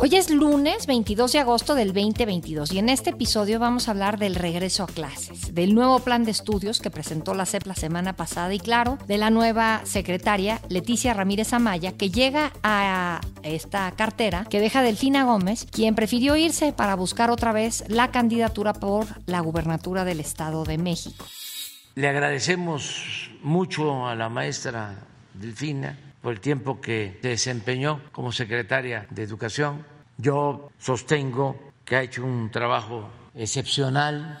Hoy es lunes 22 de agosto del 2022 y en este episodio vamos a hablar del regreso a clases, del nuevo plan de estudios que presentó la CEP la semana pasada y claro, de la nueva secretaria Leticia Ramírez Amaya que llega a esta cartera que deja Delfina Gómez, quien prefirió irse para buscar otra vez la candidatura por la gubernatura del Estado de México. Le agradecemos mucho a la maestra Delfina por el tiempo que se desempeñó como secretaria de Educación. Yo sostengo que ha hecho un trabajo excepcional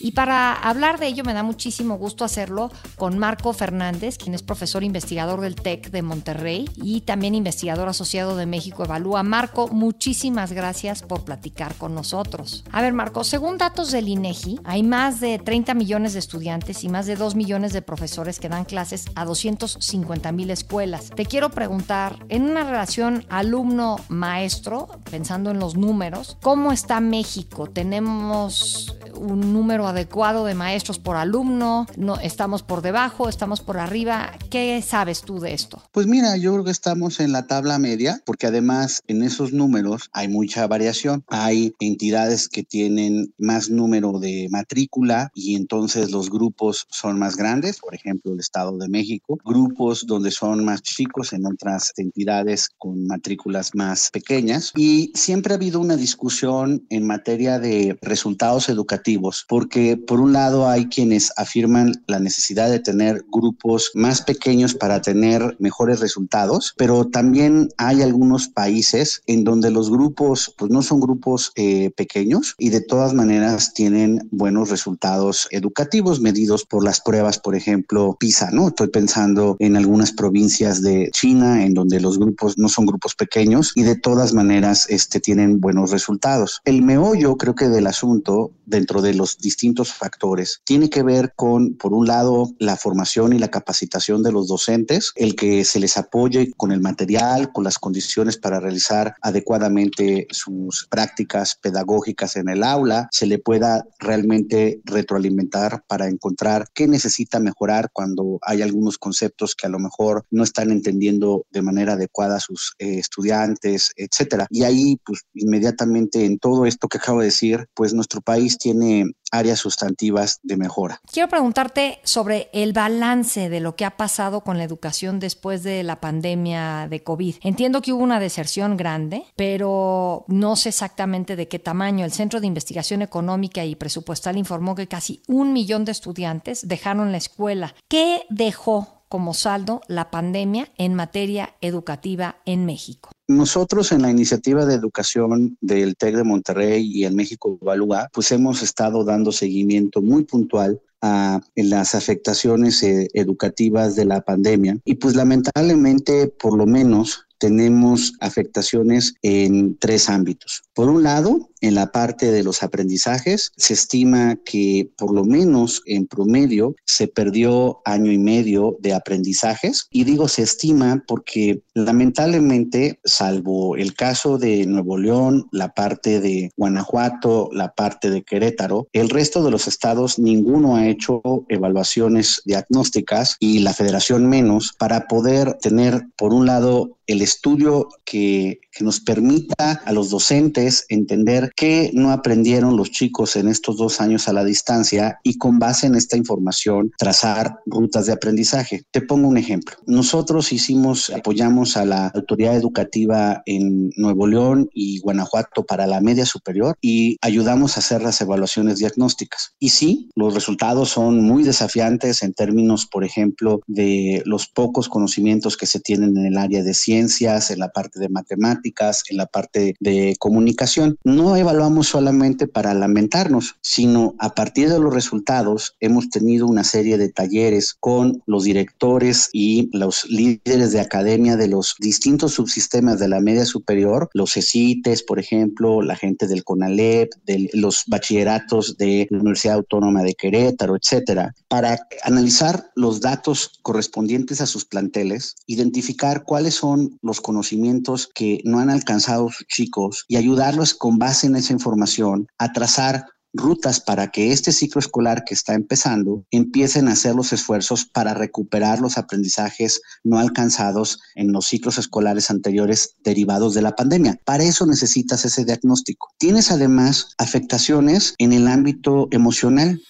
y para hablar de ello me da muchísimo gusto hacerlo con Marco Fernández, quien es profesor investigador del TEC de Monterrey y también investigador asociado de México Evalúa. Marco, muchísimas gracias por platicar con nosotros. A ver, Marco, según datos del INEGI, hay más de 30 millones de estudiantes y más de 2 millones de profesores que dan clases a 250 mil escuelas. Te quiero preguntar, en una relación alumno-maestro, pensando en los números, ¿cómo está México? ¿Tenemos un número adecuado de maestros por alumno? No, ¿Estamos por debajo? ¿Estamos por arriba? ¿Qué sabes tú de esto? Pues mira, yo creo que estamos en la tabla media, porque además en esos números hay mucha variación. Hay entidades que tienen más número de matrícula y entonces los grupos son más grandes, por ejemplo el Estado de México, grupos donde son más chicos en otras entidades con matrículas más pequeñas y siempre ha habido una discusión en materia de resultados educativos porque por un lado hay quienes afirman la necesidad de tener grupos más pequeños para tener mejores resultados, pero también hay algunos países en donde los grupos pues no son grupos eh, pequeños y de todas maneras tienen buenos resultados educativos medidos por las pruebas, por ejemplo, PISA, ¿no? Estoy pensando en algunas provincias de China en donde los grupos no son grupos pequeños y de todas maneras este, tienen buenos resultados. El meollo creo que del asunto dentro de los distintos factores tiene que ver con, por un lado, la formación y la capacitación de los docentes, el que se les apoye con el material, con las condiciones para realizar adecuadamente sus prácticas pedagógicas en el aula, se le pueda realmente retroalimentar para encontrar qué necesita mejorar cuando hay algunos conceptos que a lo mejor no están entendiendo de manera adecuada sus eh, estudiantes, etcétera. Y ahí, pues, inmediatamente en todo esto que acabo de decir, pues nuestro país tiene áreas sustantivas de mejora. Quiero preguntarte sobre el balance de lo que ha pasado con la educación después de la pandemia de COVID. Entiendo que hubo una deserción grande, pero no sé exactamente de qué tamaño. El Centro de Investigación Económica y Presupuestal informó que casi un millón de estudiantes dejaron la escuela. ¿Qué dejó como saldo la pandemia en materia educativa en México? Nosotros en la iniciativa de educación del TEC de Monterrey y el México Evalúa, pues hemos estado dando seguimiento muy puntual a las afectaciones eh, educativas de la pandemia y pues lamentablemente por lo menos tenemos afectaciones en tres ámbitos. Por un lado, en la parte de los aprendizajes, se estima que por lo menos en promedio se perdió año y medio de aprendizajes. Y digo se estima porque lamentablemente, salvo el caso de Nuevo León, la parte de Guanajuato, la parte de Querétaro, el resto de los estados ninguno ha hecho evaluaciones diagnósticas y la federación menos para poder tener, por un lado, el estudio que, que nos permita a los docentes entender qué no aprendieron los chicos en estos dos años a la distancia y con base en esta información trazar rutas de aprendizaje. Te pongo un ejemplo. Nosotros hicimos, apoyamos a la autoridad educativa en Nuevo León y Guanajuato para la media superior y ayudamos a hacer las evaluaciones diagnósticas. Y sí, los resultados son muy desafiantes en términos, por ejemplo, de los pocos conocimientos que se tienen en el área de ciencias, en la parte de matemáticas, en la parte de comunicación. No no evaluamos solamente para lamentarnos, sino a partir de los resultados hemos tenido una serie de talleres con los directores y los líderes de academia de los distintos subsistemas de la media superior, los CECITES, por ejemplo, la gente del CONALEP, de los bachilleratos de la Universidad Autónoma de Querétaro, etcétera, para analizar los datos correspondientes a sus planteles, identificar cuáles son los conocimientos que no han alcanzado sus chicos y ayudarlos con base en esa información a trazar rutas para que este ciclo escolar que está empezando empiecen a hacer los esfuerzos para recuperar los aprendizajes no alcanzados en los ciclos escolares anteriores derivados de la pandemia. Para eso necesitas ese diagnóstico. Tienes además afectaciones en el ámbito emocional.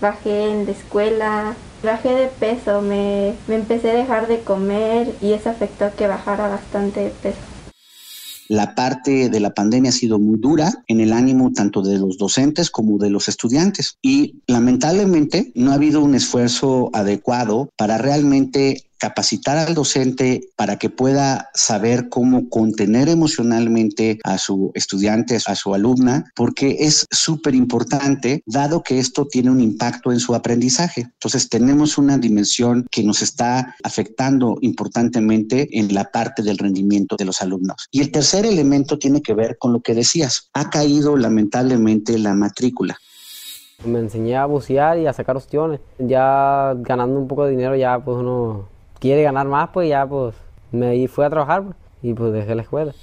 Bajé en la escuela, bajé de peso, me, me empecé a dejar de comer y eso afectó a que bajara bastante peso. La parte de la pandemia ha sido muy dura en el ánimo tanto de los docentes como de los estudiantes. Y lamentablemente no ha habido un esfuerzo adecuado para realmente capacitar al docente para que pueda saber cómo contener emocionalmente a su estudiante, a su alumna, porque es súper importante, dado que esto tiene un impacto en su aprendizaje. Entonces tenemos una dimensión que nos está afectando importantemente en la parte del rendimiento de los alumnos. Y el tercer elemento tiene que ver con lo que decías. Ha caído lamentablemente la matrícula. Me enseñé a bucear y a sacar ostiones. Ya ganando un poco de dinero, ya pues uno quiere ganar más, pues ya pues me fui a trabajar pues, y pues dejé la escuela.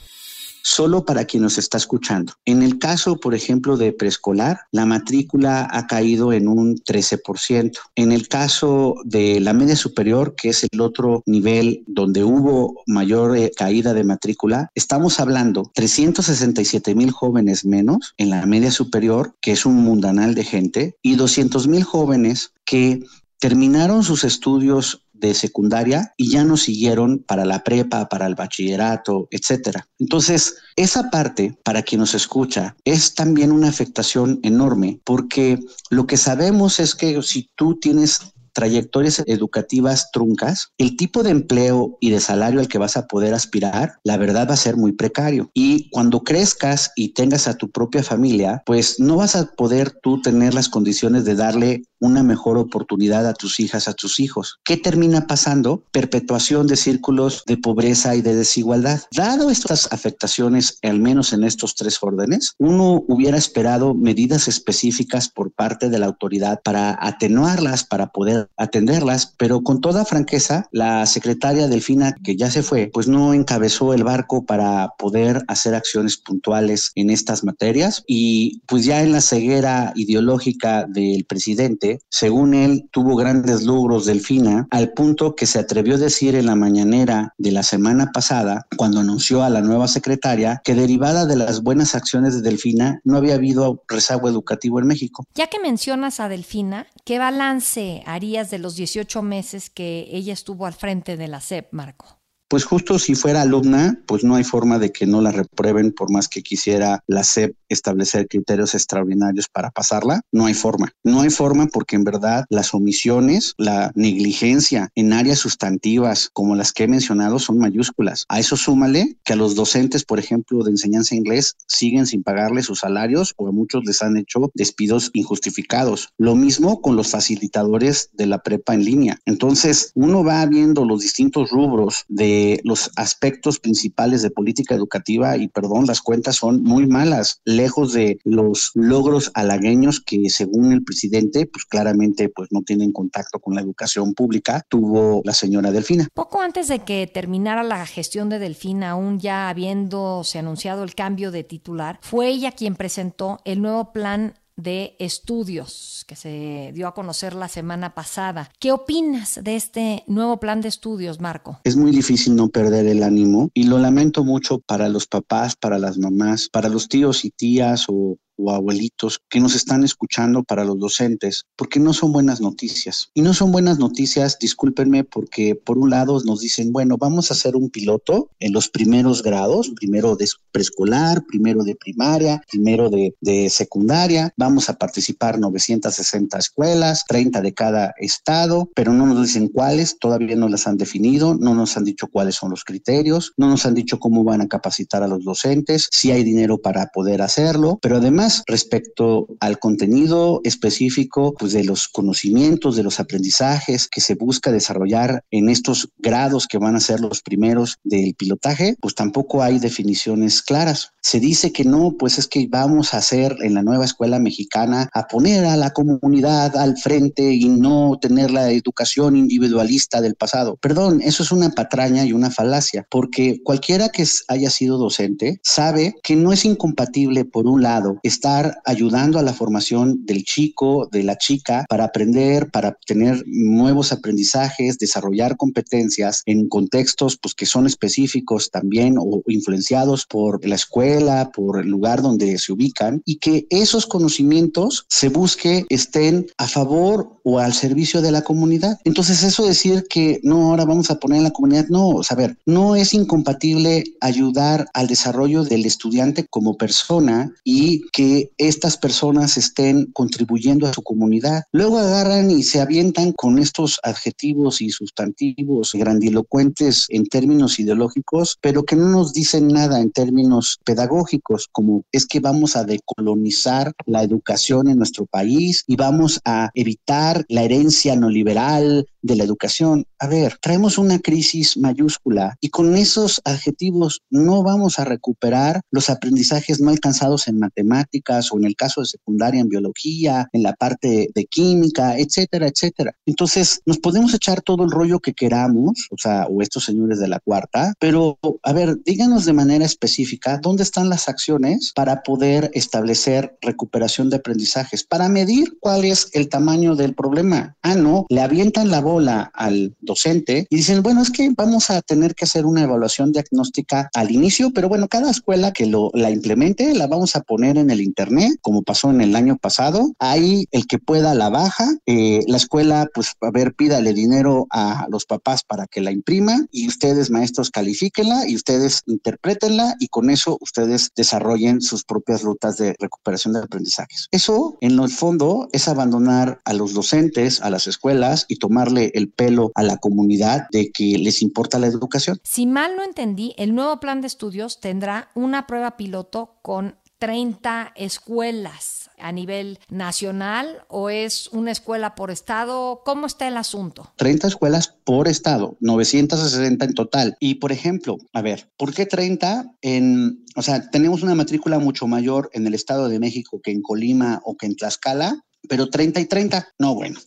Solo para quien nos está escuchando. En el caso, por ejemplo, de preescolar, la matrícula ha caído en un 13%. En el caso de la media superior, que es el otro nivel donde hubo mayor eh, caída de matrícula, estamos hablando 367 mil jóvenes menos en la media superior, que es un mundanal de gente, y 200 mil jóvenes que terminaron sus estudios de secundaria y ya no siguieron para la prepa, para el bachillerato, etcétera. Entonces, esa parte, para quien nos escucha, es también una afectación enorme, porque lo que sabemos es que si tú tienes trayectorias educativas truncas, el tipo de empleo y de salario al que vas a poder aspirar, la verdad va a ser muy precario. Y cuando crezcas y tengas a tu propia familia, pues no vas a poder tú tener las condiciones de darle una mejor oportunidad a tus hijas, a tus hijos. ¿Qué termina pasando? Perpetuación de círculos de pobreza y de desigualdad. Dado estas afectaciones, al menos en estos tres órdenes, uno hubiera esperado medidas específicas por parte de la autoridad para atenuarlas, para poder atenderlas, pero con toda franqueza, la secretaria Delfina, que ya se fue, pues no encabezó el barco para poder hacer acciones puntuales en estas materias y pues ya en la ceguera ideológica del presidente, según él, tuvo grandes logros Delfina, al punto que se atrevió a decir en la mañanera de la semana pasada, cuando anunció a la nueva secretaria, que derivada de las buenas acciones de Delfina, no había habido rezago educativo en México. Ya que mencionas a Delfina, ¿qué balance haría de los 18 meses que ella estuvo al frente de la SEP, Marco? Pues justo si fuera alumna, pues no hay forma de que no la reprueben por más que quisiera la SEP establecer criterios extraordinarios para pasarla. No hay forma. No hay forma porque en verdad las omisiones, la negligencia en áreas sustantivas como las que he mencionado son mayúsculas. A eso súmale que a los docentes, por ejemplo, de enseñanza inglés siguen sin pagarle sus salarios o a muchos les han hecho despidos injustificados. Lo mismo con los facilitadores de la prepa en línea. Entonces, uno va viendo los distintos rubros de los aspectos principales de política educativa y perdón, las cuentas son muy malas, lejos de los logros halagueños que según el presidente, pues claramente pues no tienen contacto con la educación pública, tuvo la señora Delfina. Poco antes de que terminara la gestión de Delfina, aún ya habiéndose anunciado el cambio de titular, fue ella quien presentó el nuevo plan de estudios que se dio a conocer la semana pasada. ¿Qué opinas de este nuevo plan de estudios, Marco? Es muy difícil no perder el ánimo y lo lamento mucho para los papás, para las mamás, para los tíos y tías o o abuelitos que nos están escuchando para los docentes, porque no son buenas noticias. Y no son buenas noticias, discúlpenme, porque por un lado nos dicen, bueno, vamos a hacer un piloto en los primeros grados, primero de preescolar, primero de primaria, primero de, de secundaria, vamos a participar 960 escuelas, 30 de cada estado, pero no nos dicen cuáles, todavía no las han definido, no nos han dicho cuáles son los criterios, no nos han dicho cómo van a capacitar a los docentes, si hay dinero para poder hacerlo, pero además respecto al contenido específico pues de los conocimientos, de los aprendizajes que se busca desarrollar en estos grados que van a ser los primeros del pilotaje, pues tampoco hay definiciones claras. Se dice que no, pues es que vamos a hacer en la nueva escuela mexicana a poner a la comunidad al frente y no tener la educación individualista del pasado. Perdón, eso es una patraña y una falacia, porque cualquiera que haya sido docente sabe que no es incompatible, por un lado, estar ayudando a la formación del chico, de la chica, para aprender, para tener nuevos aprendizajes, desarrollar competencias en contextos pues, que son específicos también o influenciados por la escuela, por el lugar donde se ubican, y que esos conocimientos se busque estén a favor o al servicio de la comunidad. Entonces, eso decir que no, ahora vamos a poner en la comunidad, no, saber, no es incompatible ayudar al desarrollo del estudiante como persona y que estas personas estén contribuyendo a su comunidad. Luego agarran y se avientan con estos adjetivos y sustantivos grandilocuentes en términos ideológicos, pero que no nos dicen nada en términos pedagógicos, como es que vamos a decolonizar la educación en nuestro país y vamos a evitar la herencia no liberal de la educación. A ver, traemos una crisis mayúscula y con esos adjetivos no vamos a recuperar los aprendizajes no alcanzados en matemáticas o en el caso de secundaria en biología, en la parte de química, etcétera, etcétera. Entonces, nos podemos echar todo el rollo que queramos, o sea, o estos señores de la cuarta, pero a ver, díganos de manera específica dónde están las acciones para poder establecer recuperación de aprendizajes, para medir cuál es el tamaño del problema. Ah, no, le avientan la al docente y dicen, bueno, es que vamos a tener que hacer una evaluación diagnóstica al inicio, pero bueno, cada escuela que lo, la implemente la vamos a poner en el internet, como pasó en el año pasado. Ahí el que pueda la baja, eh, la escuela, pues a ver, pídale dinero a los papás para que la impriman y ustedes, maestros, califíquenla y ustedes interpretenla y con eso ustedes desarrollen sus propias rutas de recuperación de aprendizajes. Eso, en el fondo, es abandonar a los docentes, a las escuelas y tomarle el pelo a la comunidad de que les importa la educación. Si mal no entendí, el nuevo plan de estudios tendrá una prueba piloto con 30 escuelas a nivel nacional o es una escuela por estado? ¿Cómo está el asunto? 30 escuelas por estado, 960 en total. Y por ejemplo, a ver, ¿por qué 30 en, o sea, tenemos una matrícula mucho mayor en el Estado de México que en Colima o que en Tlaxcala? Pero 30 y 30, no, bueno.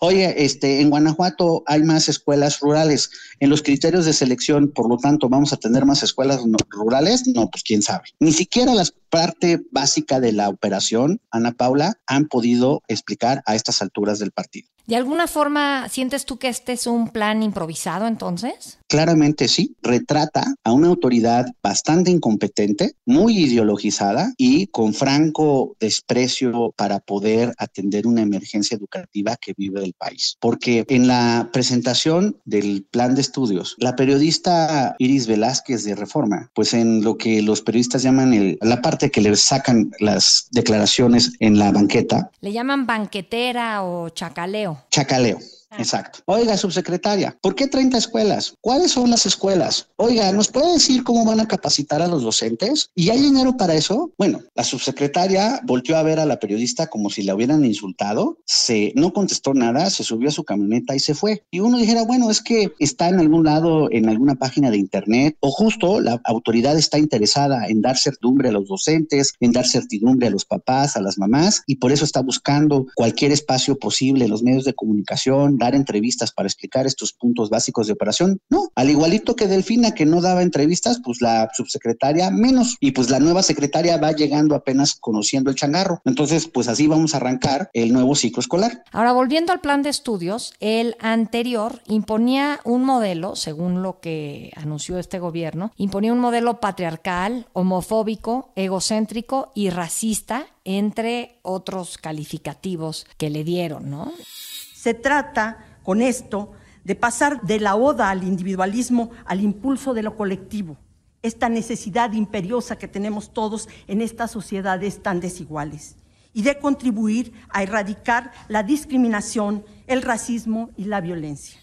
Oye, este, en Guanajuato hay más escuelas rurales. En los criterios de selección, por lo tanto, vamos a tener más escuelas rurales. No, pues quién sabe. Ni siquiera la parte básica de la operación, Ana Paula, han podido explicar a estas alturas del partido. ¿De alguna forma sientes tú que este es un plan improvisado entonces? Claramente sí, retrata a una autoridad bastante incompetente, muy ideologizada y con franco desprecio para poder atender una emergencia educativa que vive el país. Porque en la presentación del plan de estudios, la periodista Iris Velázquez de Reforma, pues en lo que los periodistas llaman el, la parte que le sacan las declaraciones en la banqueta. Le llaman banquetera o chacaleo. Chacaleo. Exacto. Oiga, subsecretaria, ¿por qué 30 escuelas? ¿Cuáles son las escuelas? Oiga, ¿nos puede decir cómo van a capacitar a los docentes? ¿Y hay dinero para eso? Bueno, la subsecretaria volteó a ver a la periodista como si la hubieran insultado, se no contestó nada, se subió a su camioneta y se fue. Y uno dijera, bueno, es que está en algún lado, en alguna página de internet, o justo la autoridad está interesada en dar certidumbre a los docentes, en dar certidumbre a los papás, a las mamás, y por eso está buscando cualquier espacio posible en los medios de comunicación, dar entrevistas para explicar estos puntos básicos de operación. No, al igualito que Delfina, que no daba entrevistas, pues la subsecretaria menos. Y pues la nueva secretaria va llegando apenas conociendo el changarro. Entonces, pues así vamos a arrancar el nuevo ciclo escolar. Ahora, volviendo al plan de estudios, el anterior imponía un modelo, según lo que anunció este gobierno, imponía un modelo patriarcal, homofóbico, egocéntrico y racista, entre otros calificativos que le dieron, ¿no? Se trata con esto de pasar de la oda al individualismo al impulso de lo colectivo, esta necesidad imperiosa que tenemos todos en estas sociedades tan desiguales, y de contribuir a erradicar la discriminación, el racismo y la violencia.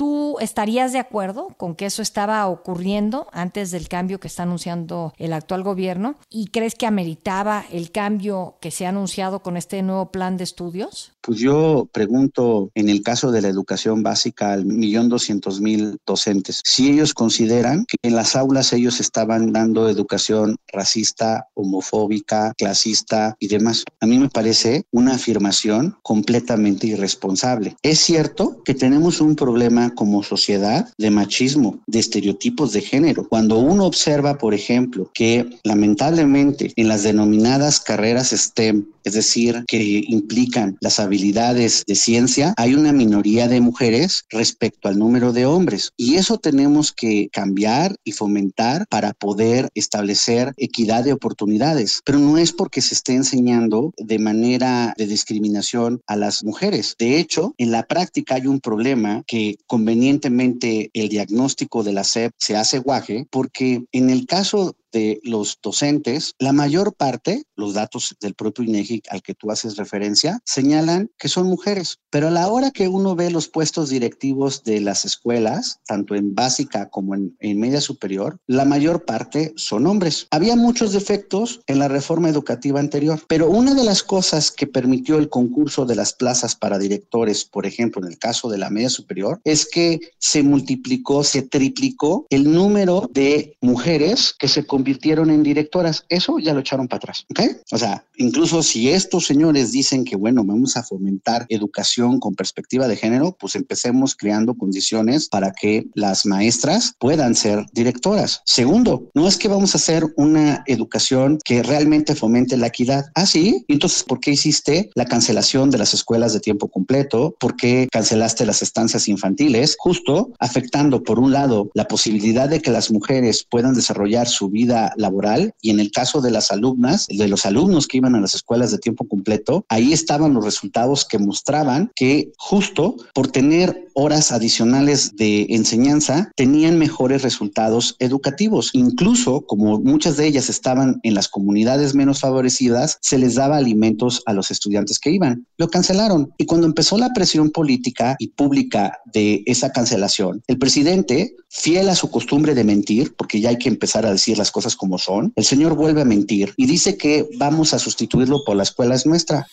¿Tú estarías de acuerdo con que eso estaba ocurriendo antes del cambio que está anunciando el actual gobierno? ¿Y crees que ameritaba el cambio que se ha anunciado con este nuevo plan de estudios? Pues yo pregunto en el caso de la educación básica al millón doscientos mil docentes, si ellos consideran que en las aulas ellos estaban dando educación racista, homofóbica, clasista y demás. A mí me parece una afirmación completamente irresponsable. Es cierto que tenemos un problema como sociedad de machismo, de estereotipos de género. Cuando uno observa, por ejemplo, que lamentablemente en las denominadas carreras STEM, es decir, que implican las habilidades de ciencia, hay una minoría de mujeres respecto al número de hombres. Y eso tenemos que cambiar y fomentar para poder establecer equidad de oportunidades. Pero no es porque se esté enseñando de manera de discriminación a las mujeres. De hecho, en la práctica hay un problema que convenientemente el diagnóstico de la SEP se hace guaje porque en el caso de los docentes, la mayor parte, los datos del propio INEGI al que tú haces referencia, señalan que son mujeres. Pero a la hora que uno ve los puestos directivos de las escuelas, tanto en básica como en, en media superior, la mayor parte son hombres. Había muchos defectos en la reforma educativa anterior, pero una de las cosas que permitió el concurso de las plazas para directores, por ejemplo, en el caso de la media superior, es que se multiplicó, se triplicó el número de mujeres que se convirtieron en directoras. Eso ya lo echaron para atrás. O sea, incluso si estos señores dicen que, bueno, vamos a fomentar educación con perspectiva de género, pues empecemos creando condiciones para que las maestras puedan ser directoras. Segundo, no es que vamos a hacer una educación que realmente fomente la equidad. Ah, sí. Entonces, ¿por qué hiciste la cancelación de las escuelas de tiempo completo? ¿Por qué cancelaste las estancias infantiles? Justo afectando, por un lado, la posibilidad de que las mujeres puedan desarrollar su vida laboral y en el caso de las alumnas, de los alumnos que iban a las escuelas de tiempo completo, ahí estaban los resultados que mostraban que justo por tener horas adicionales de enseñanza tenían mejores resultados educativos. Incluso como muchas de ellas estaban en las comunidades menos favorecidas, se les daba alimentos a los estudiantes que iban. Lo cancelaron. Y cuando empezó la presión política y pública de esa cancelación, el presidente, fiel a su costumbre de mentir, porque ya hay que empezar a decir las cosas como son, el señor vuelve a mentir y dice que vamos a sustituirlo por la escuela es nuestra.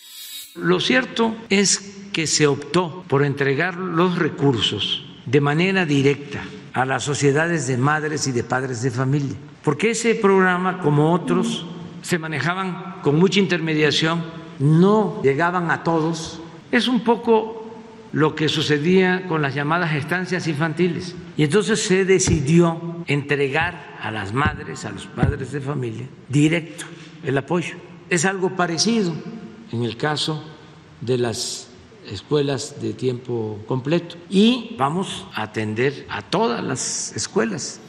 Lo cierto es que se optó por entregar los recursos de manera directa a las sociedades de madres y de padres de familia, porque ese programa, como otros, se manejaban con mucha intermediación, no llegaban a todos. Es un poco lo que sucedía con las llamadas estancias infantiles. Y entonces se decidió entregar a las madres, a los padres de familia, directo el apoyo. Es algo parecido en el caso de las escuelas de tiempo completo. Y vamos a atender a todas las escuelas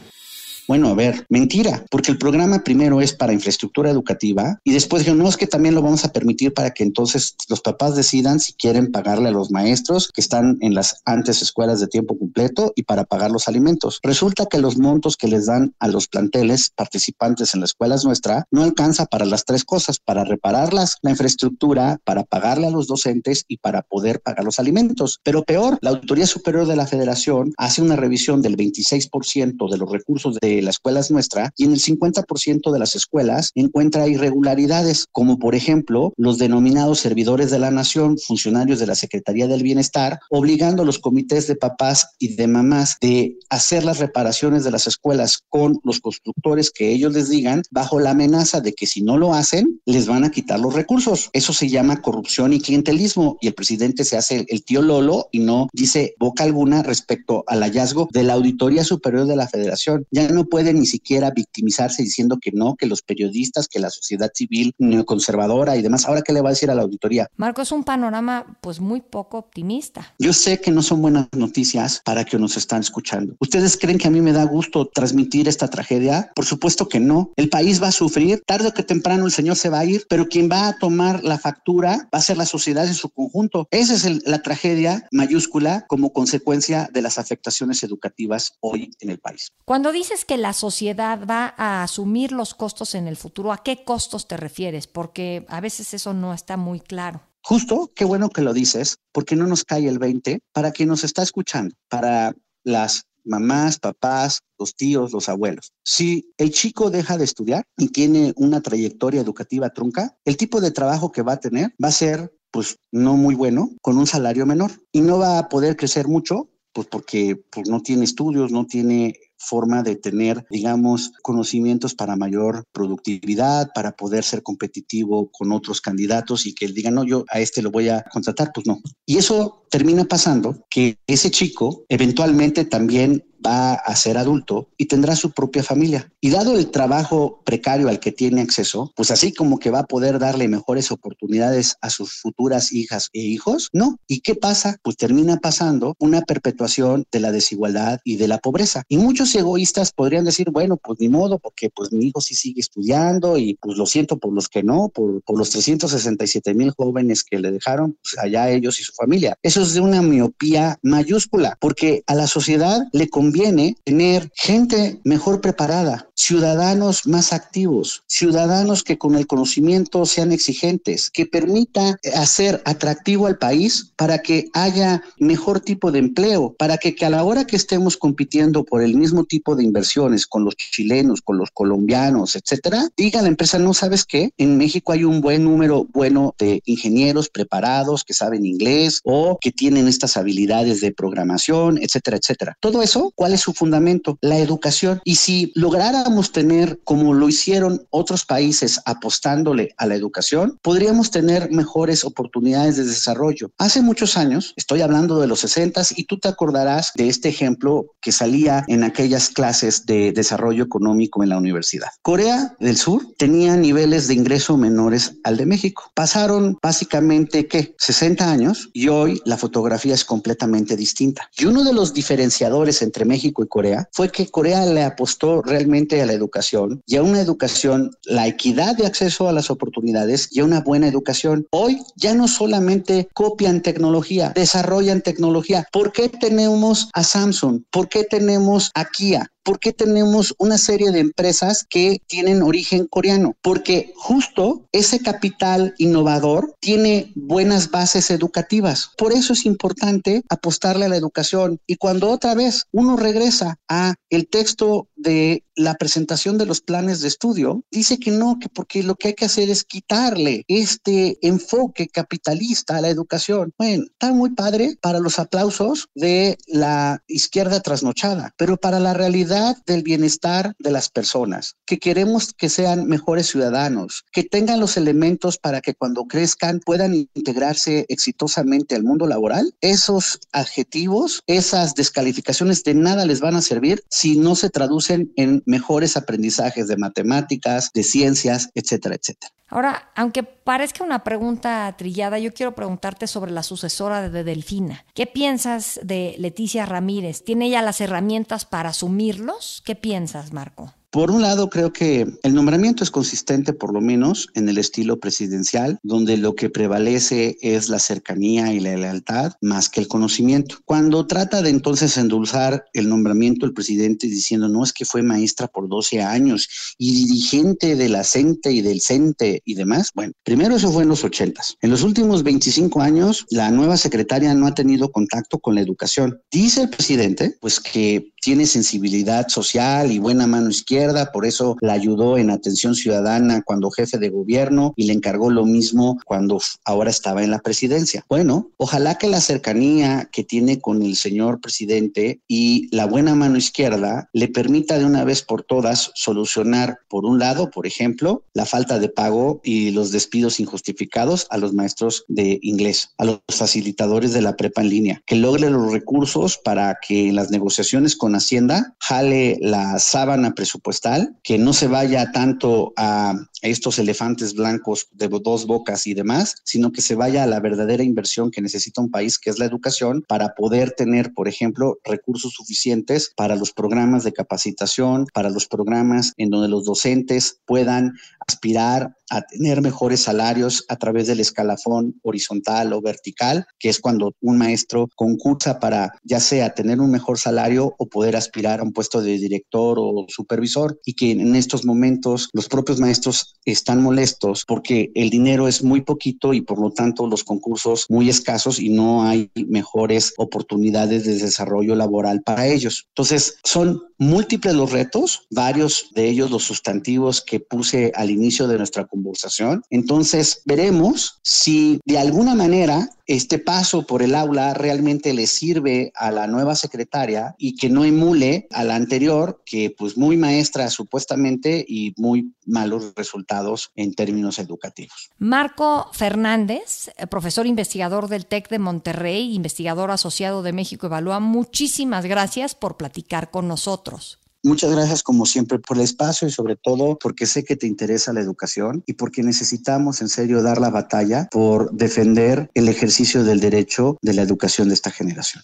bueno, a ver, mentira, porque el programa primero es para infraestructura educativa y después dijeron, no, es que también lo vamos a permitir para que entonces los papás decidan si quieren pagarle a los maestros que están en las antes escuelas de tiempo completo y para pagar los alimentos. Resulta que los montos que les dan a los planteles participantes en las escuelas nuestra no alcanza para las tres cosas, para repararlas, la infraestructura, para pagarle a los docentes y para poder pagar los alimentos. Pero peor, la Autoridad Superior de la Federación hace una revisión del 26% de los recursos de la escuela es nuestra y en el 50% de las escuelas encuentra irregularidades, como por ejemplo los denominados servidores de la nación, funcionarios de la Secretaría del Bienestar, obligando a los comités de papás y de mamás de hacer las reparaciones de las escuelas con los constructores que ellos les digan, bajo la amenaza de que si no lo hacen, les van a quitar los recursos. Eso se llama corrupción y clientelismo y el presidente se hace el tío Lolo y no dice boca alguna respecto al hallazgo de la Auditoría Superior de la Federación. Ya no puede ni siquiera victimizarse diciendo que no, que los periodistas, que la sociedad civil neoconservadora y demás. Ahora, ¿qué le va a decir a la auditoría? Marco, es un panorama pues muy poco optimista. Yo sé que no son buenas noticias para que nos están escuchando. ¿Ustedes creen que a mí me da gusto transmitir esta tragedia? Por supuesto que no. El país va a sufrir, tarde o que temprano el señor se va a ir, pero quien va a tomar la factura va a ser la sociedad en su conjunto. Esa es la tragedia mayúscula como consecuencia de las afectaciones educativas hoy en el país. Cuando dices que la sociedad va a asumir los costos en el futuro, ¿a qué costos te refieres? Porque a veces eso no está muy claro. Justo, qué bueno que lo dices, porque no nos cae el 20 para quien nos está escuchando, para las mamás, papás, los tíos, los abuelos. Si el chico deja de estudiar y tiene una trayectoria educativa trunca, el tipo de trabajo que va a tener va a ser pues no muy bueno, con un salario menor y no va a poder crecer mucho pues porque pues, no tiene estudios, no tiene forma de tener, digamos, conocimientos para mayor productividad, para poder ser competitivo con otros candidatos y que él diga, no, yo a este lo voy a contratar, pues no. Y eso termina pasando que ese chico eventualmente también va a ser adulto y tendrá su propia familia. Y dado el trabajo precario al que tiene acceso, pues así como que va a poder darle mejores oportunidades a sus futuras hijas e hijos, no. ¿Y qué pasa? Pues termina pasando una perpetuación de la desigualdad y de la pobreza. Y muchos egoístas podrían decir, bueno, pues ni modo, porque pues mi hijo sí sigue estudiando y pues lo siento por los que no, por, por los 367 mil jóvenes que le dejaron, pues allá ellos y su familia. Eso es de una miopía mayúscula, porque a la sociedad le conviene conviene tener gente mejor preparada, ciudadanos más activos, ciudadanos que con el conocimiento sean exigentes, que permita hacer atractivo al país para que haya mejor tipo de empleo, para que, que a la hora que estemos compitiendo por el mismo tipo de inversiones con los chilenos, con los colombianos, etcétera, diga la empresa, no sabes qué, en México hay un buen número bueno de ingenieros preparados que saben inglés o que tienen estas habilidades de programación, etcétera, etcétera. Todo eso ¿Cuál es su fundamento? La educación. Y si lográramos tener, como lo hicieron otros países, apostándole a la educación, podríamos tener mejores oportunidades de desarrollo. Hace muchos años, estoy hablando de los 60 y tú te acordarás de este ejemplo que salía en aquellas clases de desarrollo económico en la universidad. Corea del Sur tenía niveles de ingreso menores al de México. Pasaron básicamente, ¿qué? 60 años y hoy la fotografía es completamente distinta. Y uno de los diferenciadores entre México y Corea fue que Corea le apostó realmente a la educación y a una educación, la equidad de acceso a las oportunidades y a una buena educación. Hoy ya no solamente copian tecnología, desarrollan tecnología. ¿Por qué tenemos a Samsung? ¿Por qué tenemos a Kia? ¿Por qué tenemos una serie de empresas que tienen origen coreano? Porque justo ese capital innovador tiene buenas bases educativas. Por eso es importante apostarle a la educación. Y cuando otra vez uno regresa a el texto de la presentación de los planes de estudio, dice que no, que porque lo que hay que hacer es quitarle este enfoque capitalista a la educación. Bueno, está muy padre para los aplausos de la izquierda trasnochada, pero para la realidad del bienestar de las personas, que queremos que sean mejores ciudadanos, que tengan los elementos para que cuando crezcan puedan integrarse exitosamente al mundo laboral, esos adjetivos, esas descalificaciones de nada les van a servir si no se traducen en mejores aprendizajes de matemáticas, de ciencias, etcétera, etcétera. Ahora, aunque parezca una pregunta trillada, yo quiero preguntarte sobre la sucesora de Delfina. ¿Qué piensas de Leticia Ramírez? ¿Tiene ella las herramientas para asumirlos? ¿Qué piensas, Marco? Por un lado, creo que el nombramiento es consistente, por lo menos, en el estilo presidencial, donde lo que prevalece es la cercanía y la lealtad más que el conocimiento. Cuando trata de entonces endulzar el nombramiento del presidente diciendo, no, es que fue maestra por 12 años y dirigente de la CENTE y del CENTE y demás, bueno, primero eso fue en los 80. En los últimos 25 años, la nueva secretaria no ha tenido contacto con la educación. Dice el presidente, pues que tiene sensibilidad social y buena mano izquierda, por eso la ayudó en atención ciudadana cuando jefe de gobierno y le encargó lo mismo cuando ahora estaba en la presidencia. Bueno, ojalá que la cercanía que tiene con el señor presidente y la buena mano izquierda le permita de una vez por todas solucionar, por un lado, por ejemplo, la falta de pago y los despidos injustificados a los maestros de inglés, a los facilitadores de la prepa en línea, que logre los recursos para que en las negociaciones con Hacienda jale la sábana presupuestal, que no se vaya tanto a estos elefantes blancos de dos bocas y demás, sino que se vaya a la verdadera inversión que necesita un país, que es la educación, para poder tener, por ejemplo, recursos suficientes para los programas de capacitación, para los programas en donde los docentes puedan aspirar a tener mejores salarios a través del escalafón horizontal o vertical, que es cuando un maestro concursa para ya sea tener un mejor salario o poder aspirar a un puesto de director o supervisor y que en estos momentos los propios maestros están molestos porque el dinero es muy poquito y por lo tanto los concursos muy escasos y no hay mejores oportunidades de desarrollo laboral para ellos. Entonces, son múltiples los retos, varios de ellos los sustantivos que puse al inicio de nuestra conversación. Entonces, veremos si de alguna manera este paso por el aula realmente le sirve a la nueva secretaria y que no emule a la anterior, que pues muy maestra supuestamente y muy malos resultados en términos educativos. Marco Fernández, eh, profesor investigador del TEC de Monterrey, investigador asociado de México Evalúa, muchísimas gracias por platicar con nosotros. Muchas gracias como siempre por el espacio y sobre todo porque sé que te interesa la educación y porque necesitamos en serio dar la batalla por defender el ejercicio del derecho de la educación de esta generación.